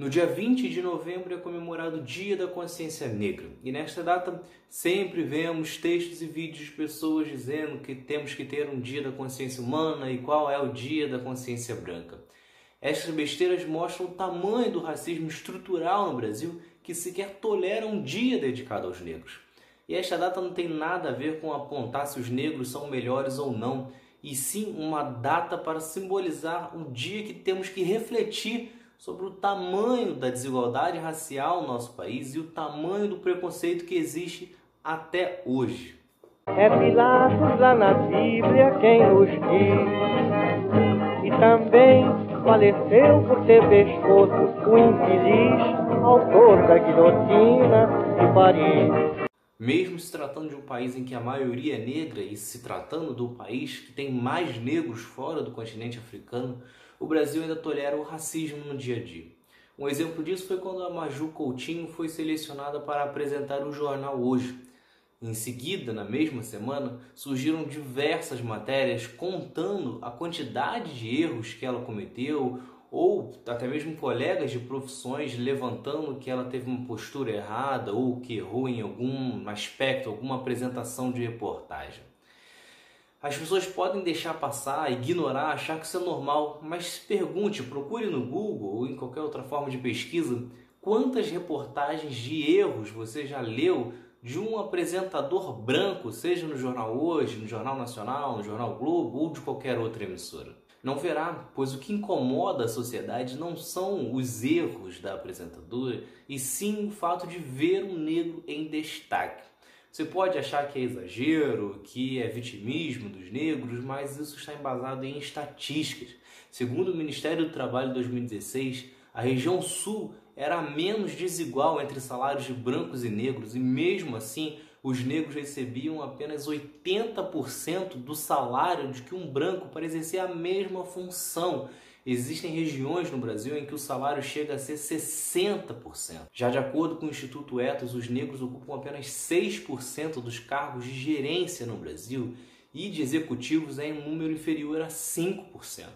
No dia 20 de novembro é comemorado o Dia da Consciência Negra. E nesta data sempre vemos textos e vídeos de pessoas dizendo que temos que ter um Dia da Consciência Humana e qual é o Dia da Consciência Branca. Estas besteiras mostram o tamanho do racismo estrutural no Brasil que sequer tolera um dia dedicado aos negros. E esta data não tem nada a ver com apontar se os negros são melhores ou não, e sim uma data para simbolizar um dia que temos que refletir sobre o tamanho da desigualdade racial no nosso país e o tamanho do preconceito que existe até hoje. É Pilatos lá na Bíblia quem nos diz, e também faleceu por ter pescoço o infeliz autor da guilhotina de Paris. Mesmo se tratando de um país em que a maioria é negra e se tratando do país que tem mais negros fora do continente africano, o Brasil ainda tolera o racismo no dia a dia. Um exemplo disso foi quando a Maju Coutinho foi selecionada para apresentar o jornal Hoje. Em seguida, na mesma semana, surgiram diversas matérias contando a quantidade de erros que ela cometeu, ou até mesmo colegas de profissões levantando que ela teve uma postura errada ou que errou em algum aspecto, alguma apresentação de reportagem. As pessoas podem deixar passar, ignorar, achar que isso é normal, mas pergunte, procure no Google ou em qualquer outra forma de pesquisa quantas reportagens de erros você já leu de um apresentador branco, seja no Jornal Hoje, no Jornal Nacional, no Jornal Globo ou de qualquer outra emissora. Não verá, pois o que incomoda a sociedade não são os erros da apresentadora, e sim o fato de ver um negro em destaque. Você pode achar que é exagero, que é vitimismo dos negros, mas isso está embasado em estatísticas. Segundo o Ministério do Trabalho de 2016, a região sul era menos desigual entre salários de brancos e negros, e mesmo assim os negros recebiam apenas 80% do salário de que um branco para exercer a mesma função. Existem regiões no Brasil em que o salário chega a ser 60%. Já de acordo com o Instituto Etos, os negros ocupam apenas 6% dos cargos de gerência no Brasil e de executivos é em um número inferior a 5%.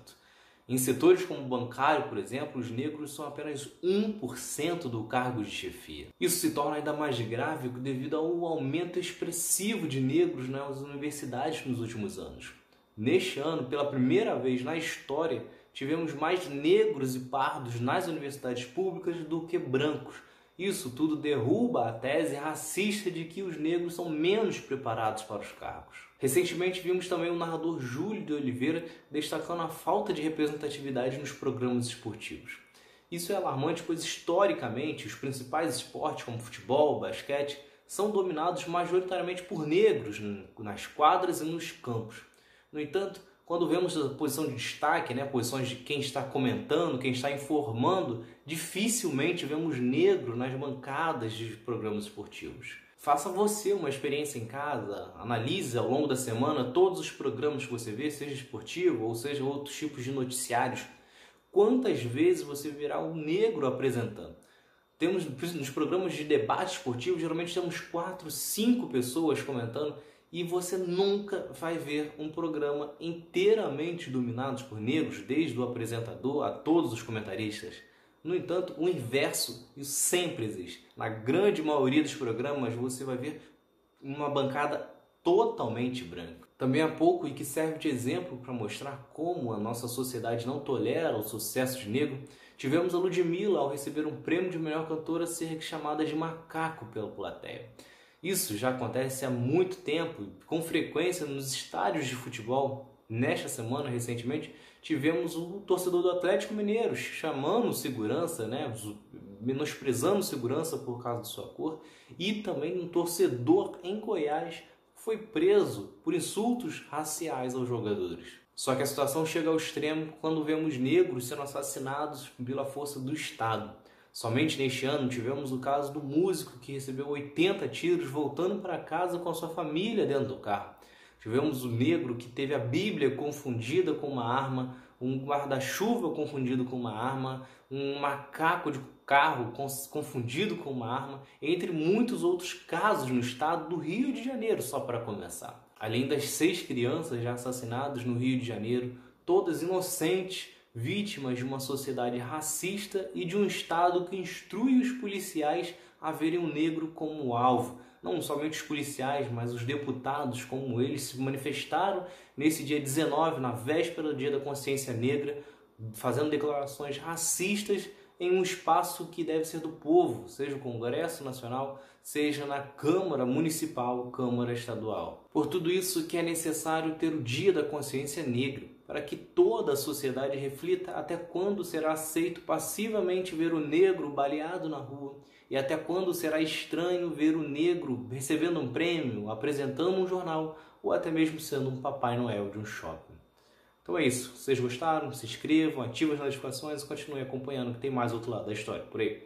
Em setores como o bancário, por exemplo, os negros são apenas 1% do cargo de chefia. Isso se torna ainda mais grave devido ao aumento expressivo de negros nas universidades nos últimos anos. Neste ano, pela primeira vez na história, tivemos mais negros e pardos nas universidades públicas do que brancos. Isso tudo derruba a tese racista de que os negros são menos preparados para os cargos. Recentemente vimos também o narrador Júlio de Oliveira destacando a falta de representatividade nos programas esportivos. Isso é alarmante, pois historicamente os principais esportes, como futebol, basquete, são dominados majoritariamente por negros nas quadras e nos campos. No entanto, quando vemos a posição de destaque, né, posições de quem está comentando, quem está informando, dificilmente vemos negro nas bancadas de programas esportivos. Faça você uma experiência em casa, analise ao longo da semana todos os programas que você vê, seja esportivo ou seja outros tipos de noticiários. Quantas vezes você verá um negro apresentando? Temos nos programas de debate esportivo, geralmente temos quatro, cinco pessoas comentando e você nunca vai ver um programa inteiramente dominado por negros, desde o apresentador a todos os comentaristas. No entanto, o inverso isso sempre existe. Na grande maioria dos programas você vai ver uma bancada totalmente branca. Também há pouco e que serve de exemplo para mostrar como a nossa sociedade não tolera o sucesso de negro, tivemos a Ludmilla ao receber um prêmio de melhor cantora ser chamada de macaco pela plateia. Isso já acontece há muito tempo, com frequência nos estádios de futebol. Nesta semana, recentemente, tivemos o torcedor do Atlético Mineiro chamando segurança, né, menosprezando segurança por causa de sua cor, e também um torcedor em Goiás foi preso por insultos raciais aos jogadores. Só que a situação chega ao extremo quando vemos negros sendo assassinados pela força do Estado. Somente neste ano tivemos o caso do músico que recebeu 80 tiros voltando para casa com a sua família dentro do carro. Tivemos o negro que teve a Bíblia confundida com uma arma, um guarda-chuva confundido com uma arma, um macaco de carro confundido com uma arma, entre muitos outros casos no estado do Rio de Janeiro, só para começar. Além das seis crianças já assassinadas no Rio de Janeiro, todas inocentes vítimas de uma sociedade racista e de um Estado que instrui os policiais a verem o negro como alvo. Não somente os policiais, mas os deputados, como eles se manifestaram nesse dia 19, na véspera do Dia da Consciência Negra, fazendo declarações racistas em um espaço que deve ser do povo, seja o Congresso Nacional, seja na Câmara Municipal, Câmara Estadual. Por tudo isso que é necessário ter o Dia da Consciência Negra, para que toda a sociedade reflita até quando será aceito passivamente ver o negro baleado na rua e até quando será estranho ver o negro recebendo um prêmio, apresentando um jornal ou até mesmo sendo um Papai Noel de um shopping. Então é isso. Se vocês gostaram, se inscrevam, ativem as notificações e continuem acompanhando que tem mais outro lado da história por aí.